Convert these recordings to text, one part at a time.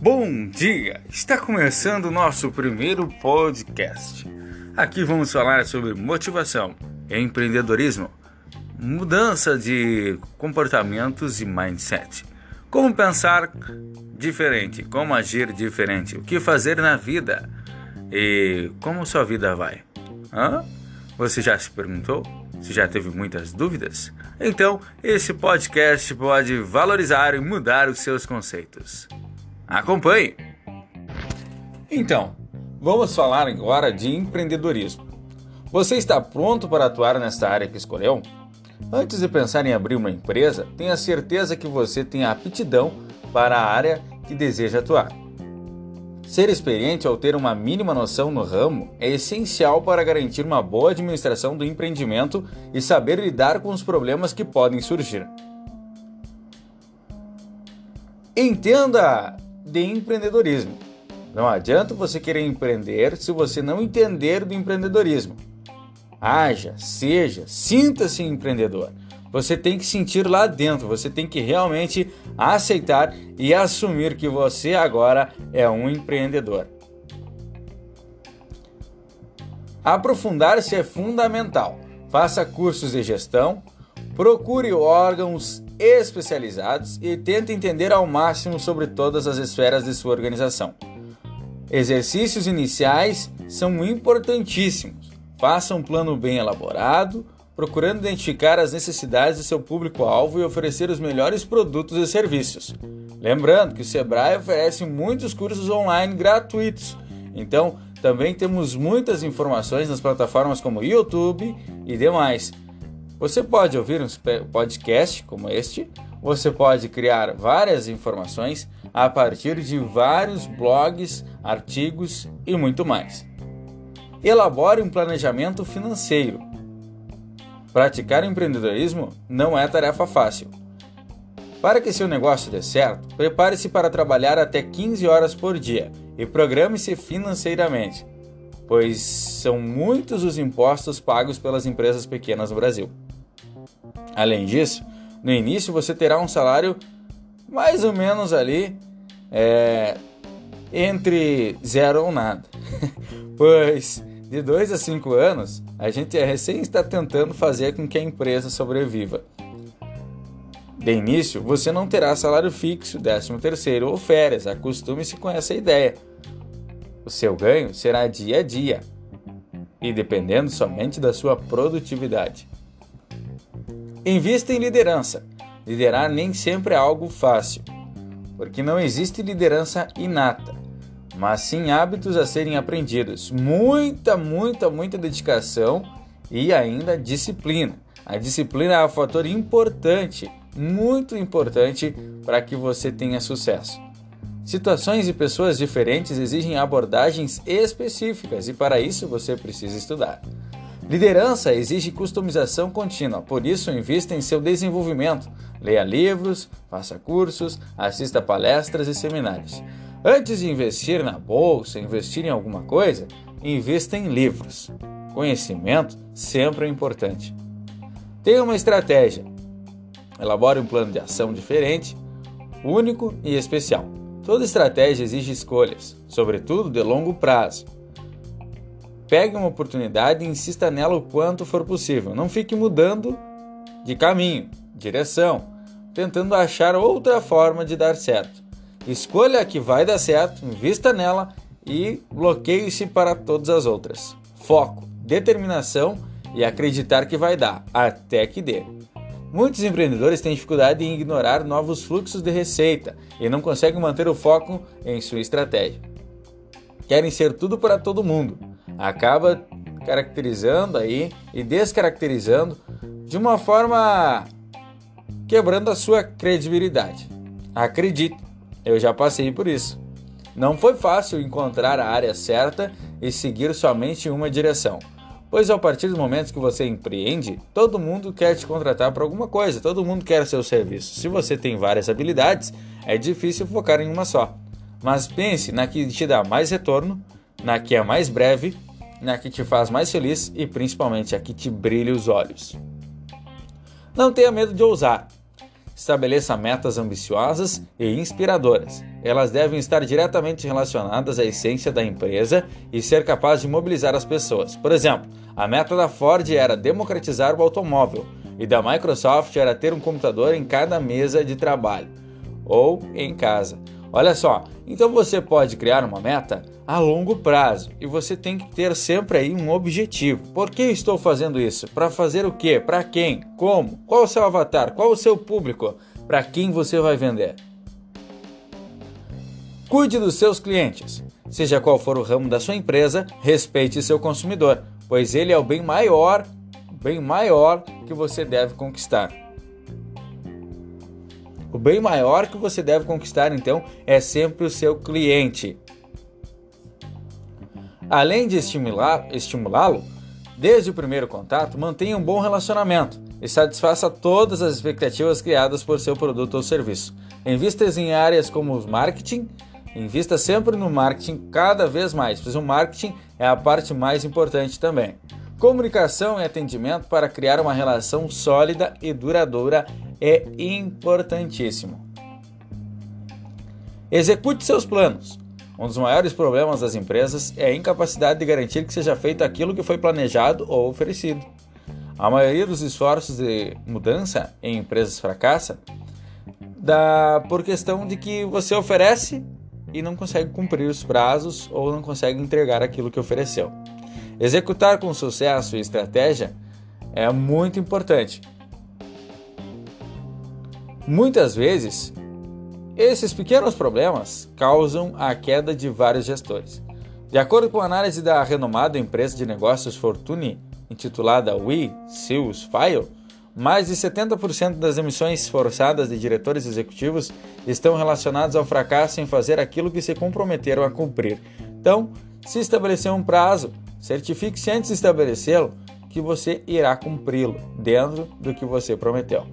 Bom dia! Está começando o nosso primeiro podcast. Aqui vamos falar sobre motivação, empreendedorismo, mudança de comportamentos e mindset. Como pensar diferente, como agir diferente, o que fazer na vida e como sua vida vai. Hã? Você já se perguntou? Você já teve muitas dúvidas? Então, esse podcast pode valorizar e mudar os seus conceitos. Acompanhe! Então, vamos falar agora de empreendedorismo. Você está pronto para atuar nesta área que escolheu? Antes de pensar em abrir uma empresa, tenha certeza que você tem a aptidão para a área que deseja atuar. Ser experiente ou ter uma mínima noção no ramo é essencial para garantir uma boa administração do empreendimento e saber lidar com os problemas que podem surgir. Entenda de empreendedorismo. Não adianta você querer empreender se você não entender do empreendedorismo. Haja, seja, sinta-se empreendedor. Você tem que sentir lá dentro, você tem que realmente aceitar e assumir que você agora é um empreendedor. Aprofundar-se é fundamental. Faça cursos de gestão, procure órgãos especializados e tente entender ao máximo sobre todas as esferas de sua organização. Exercícios iniciais são importantíssimos. Faça um plano bem elaborado, procurando identificar as necessidades do seu público-alvo e oferecer os melhores produtos e serviços. Lembrando que o Sebrae oferece muitos cursos online gratuitos, então também temos muitas informações nas plataformas como YouTube e demais. Você pode ouvir um podcast como este, você pode criar várias informações a partir de vários blogs, artigos e muito mais. Elabore um planejamento financeiro. Praticar empreendedorismo não é tarefa fácil. Para que seu negócio dê certo, prepare-se para trabalhar até 15 horas por dia e programe-se financeiramente, pois são muitos os impostos pagos pelas empresas pequenas no Brasil. Além disso, no início você terá um salário mais ou menos ali é, entre zero ou nada, pois de dois a cinco anos a gente é recém está tentando fazer com que a empresa sobreviva. De início, você não terá salário fixo, décimo terceiro ou férias, acostume-se com essa ideia. O seu ganho será dia a dia e dependendo somente da sua produtividade. Invista em liderança. Liderar nem sempre é algo fácil, porque não existe liderança inata, mas sim hábitos a serem aprendidos. Muita, muita, muita dedicação e ainda disciplina. A disciplina é um fator importante, muito importante para que você tenha sucesso. Situações e pessoas diferentes exigem abordagens específicas e para isso você precisa estudar. Liderança exige customização contínua, por isso invista em seu desenvolvimento. Leia livros, faça cursos, assista palestras e seminários. Antes de investir na bolsa, investir em alguma coisa, invista em livros. Conhecimento sempre é importante. Tenha uma estratégia. Elabore um plano de ação diferente, único e especial. Toda estratégia exige escolhas, sobretudo de longo prazo. Pegue uma oportunidade e insista nela o quanto for possível. Não fique mudando de caminho, direção, tentando achar outra forma de dar certo. Escolha a que vai dar certo, invista nela e bloqueie-se para todas as outras. Foco, determinação e acreditar que vai dar, até que dê. Muitos empreendedores têm dificuldade em ignorar novos fluxos de receita e não conseguem manter o foco em sua estratégia. Querem ser tudo para todo mundo acaba caracterizando aí e descaracterizando de uma forma quebrando a sua credibilidade. Acredite, eu já passei por isso. Não foi fácil encontrar a área certa e seguir somente uma direção. Pois a partir do momento que você empreende, todo mundo quer te contratar para alguma coisa, todo mundo quer seu serviço. Se você tem várias habilidades, é difícil focar em uma só. Mas pense na que te dá mais retorno, na que é mais breve na que te faz mais feliz e principalmente a que te brilha os olhos. Não tenha medo de ousar. Estabeleça metas ambiciosas e inspiradoras. Elas devem estar diretamente relacionadas à essência da empresa e ser capaz de mobilizar as pessoas. Por exemplo, a meta da Ford era democratizar o automóvel e da Microsoft era ter um computador em cada mesa de trabalho ou em casa. Olha só, então você pode criar uma meta a longo prazo e você tem que ter sempre aí um objetivo. Por que estou fazendo isso? Para fazer o quê? Para quem? Como? Qual o seu avatar? Qual o seu público? Para quem você vai vender? Cuide dos seus clientes. Seja qual for o ramo da sua empresa, respeite seu consumidor, pois ele é o bem maior, bem maior que você deve conquistar. O bem maior que você deve conquistar, então, é sempre o seu cliente. Além de estimulá-lo, desde o primeiro contato, mantenha um bom relacionamento e satisfaça todas as expectativas criadas por seu produto ou serviço. Invista em áreas como o marketing, invista sempre no marketing cada vez mais, pois o marketing é a parte mais importante também. Comunicação e atendimento para criar uma relação sólida e duradoura é importantíssimo. Execute seus planos. Um dos maiores problemas das empresas é a incapacidade de garantir que seja feito aquilo que foi planejado ou oferecido. A maioria dos esforços de mudança em empresas fracassa da, por questão de que você oferece e não consegue cumprir os prazos ou não consegue entregar aquilo que ofereceu. Executar com sucesso e estratégia é muito importante, Muitas vezes, esses pequenos problemas causam a queda de vários gestores. De acordo com a análise da renomada empresa de negócios Fortune, intitulada We Seals File, mais de 70% das emissões forçadas de diretores executivos estão relacionadas ao fracasso em fazer aquilo que se comprometeram a cumprir. Então, se estabelecer um prazo, certifique-se antes de estabelecê-lo que você irá cumpri-lo dentro do que você prometeu.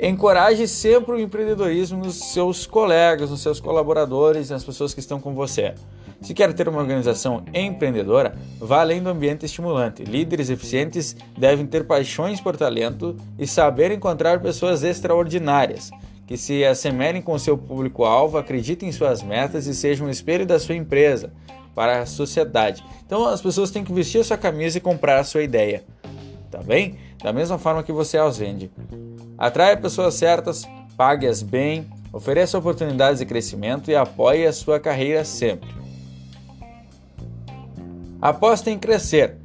Encoraje sempre o empreendedorismo nos seus colegas, nos seus colaboradores, nas pessoas que estão com você. Se quer ter uma organização empreendedora, vá além do ambiente estimulante. Líderes eficientes devem ter paixões por talento e saber encontrar pessoas extraordinárias, que se assemelhem com seu público-alvo, acreditem em suas metas e sejam um espelho da sua empresa para a sociedade. Então as pessoas têm que vestir a sua camisa e comprar a sua ideia. Tá bem? Da mesma forma que você as vende. Atraia pessoas certas, pague-as bem, ofereça oportunidades de crescimento e apoie a sua carreira sempre. Aposte em crescer.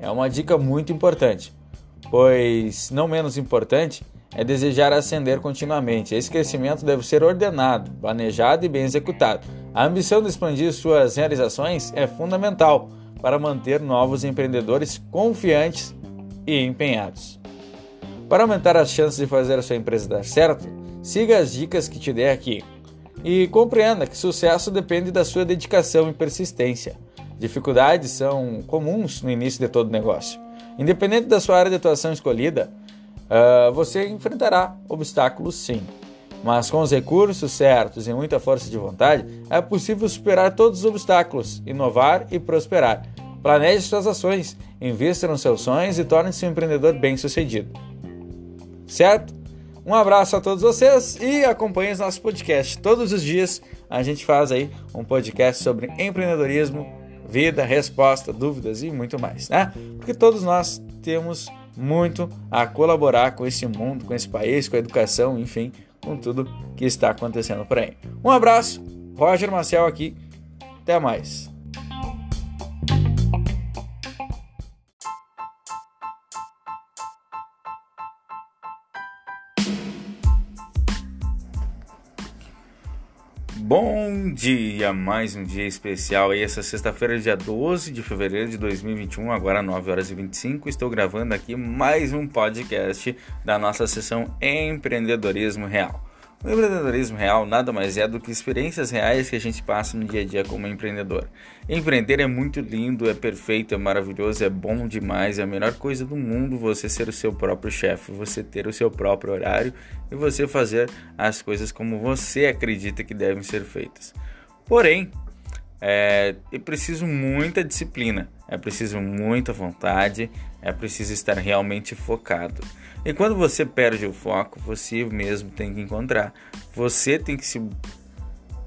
É uma dica muito importante, pois não menos importante é desejar ascender continuamente. Esse crescimento deve ser ordenado, planejado e bem executado. A ambição de expandir suas realizações é fundamental para manter novos empreendedores confiantes e empenhados. Para aumentar as chances de fazer a sua empresa dar certo, siga as dicas que te dei aqui. E compreenda que sucesso depende da sua dedicação e persistência. Dificuldades são comuns no início de todo negócio. Independente da sua área de atuação escolhida, uh, você enfrentará obstáculos sim. Mas com os recursos certos e muita força de vontade, é possível superar todos os obstáculos, inovar e prosperar. Planeje suas ações, invista nos seus sonhos e torne-se um empreendedor bem-sucedido. Certo? Um abraço a todos vocês e acompanhe os nossos podcasts. Todos os dias a gente faz aí um podcast sobre empreendedorismo, vida, resposta, dúvidas e muito mais, né? Porque todos nós temos muito a colaborar com esse mundo, com esse país, com a educação, enfim, com tudo que está acontecendo por aí. Um abraço, Roger Marcel aqui, até mais. Bom dia, mais um dia especial. E essa sexta-feira, dia 12 de fevereiro de 2021, agora 9 horas e 25, estou gravando aqui mais um podcast da nossa sessão Empreendedorismo Real. O empreendedorismo real nada mais é do que experiências reais que a gente passa no dia a dia como empreendedor. Empreender é muito lindo, é perfeito, é maravilhoso, é bom demais, é a melhor coisa do mundo você ser o seu próprio chefe, você ter o seu próprio horário e você fazer as coisas como você acredita que devem ser feitas. Porém, é, é preciso muita disciplina, é preciso muita vontade, É preciso estar realmente focado. E quando você perde o foco, você mesmo tem que encontrar. Você tem que se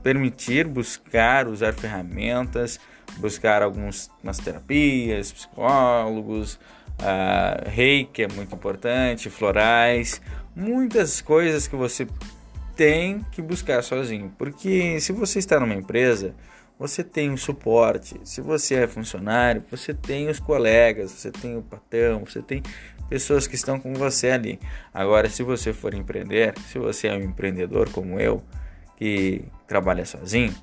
permitir buscar, usar ferramentas, buscar algumas terapias, psicólogos, uh, reiki é muito importante, florais, muitas coisas que você tem que buscar sozinho. Porque se você está numa empresa, você tem um suporte. Se você é funcionário, você tem os colegas, você tem o patrão, você tem pessoas que estão com você ali. Agora, se você for empreender, se você é um empreendedor como eu, que trabalha sozinho,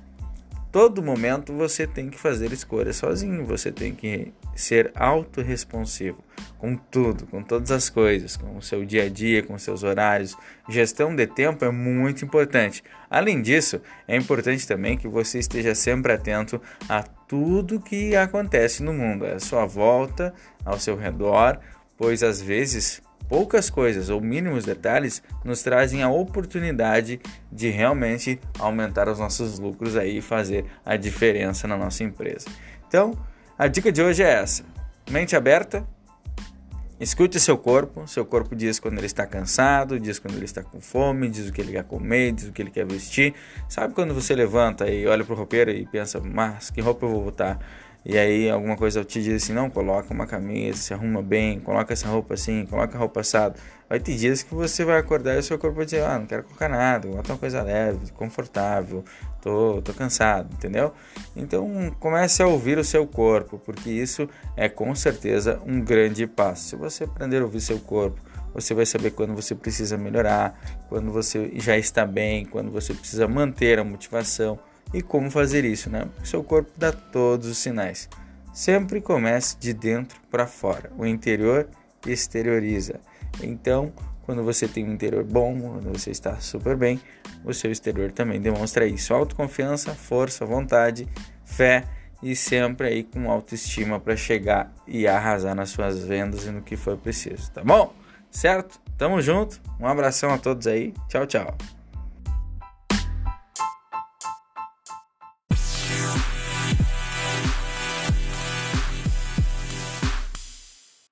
todo momento você tem que fazer escolhas sozinho, você tem que ser autorresponsivo com tudo, com todas as coisas, com o seu dia a dia, com seus horários. Gestão de tempo é muito importante. Além disso, é importante também que você esteja sempre atento a tudo que acontece no mundo, à sua volta, ao seu redor, pois às vezes poucas coisas ou mínimos detalhes nos trazem a oportunidade de realmente aumentar os nossos lucros aí e fazer a diferença na nossa empresa. Então, a dica de hoje é essa: mente aberta, escute seu corpo. Seu corpo diz quando ele está cansado, diz quando ele está com fome, diz o que ele quer comer, diz o que ele quer vestir. Sabe quando você levanta e olha para o roupeiro e pensa, mas que roupa eu vou botar? E aí alguma coisa te diz assim, não, coloca uma camisa, se arruma bem, coloca essa roupa assim, coloca a roupa assada. Vai ter dias que você vai acordar e o seu corpo vai dizer, ah, não quero colocar nada, bota uma coisa leve, confortável, tô, tô cansado, entendeu? Então comece a ouvir o seu corpo, porque isso é com certeza um grande passo. Se você aprender a ouvir seu corpo, você vai saber quando você precisa melhorar, quando você já está bem, quando você precisa manter a motivação e como fazer isso, né? Seu corpo dá todos os sinais. Sempre comece de dentro para fora. O interior exterioriza. Então, quando você tem um interior bom, quando você está super bem, o seu exterior também demonstra isso. Autoconfiança, força, vontade, fé e sempre aí com autoestima para chegar e arrasar nas suas vendas e no que for preciso, tá bom? Certo? Tamo junto. Um abração a todos aí. Tchau, tchau.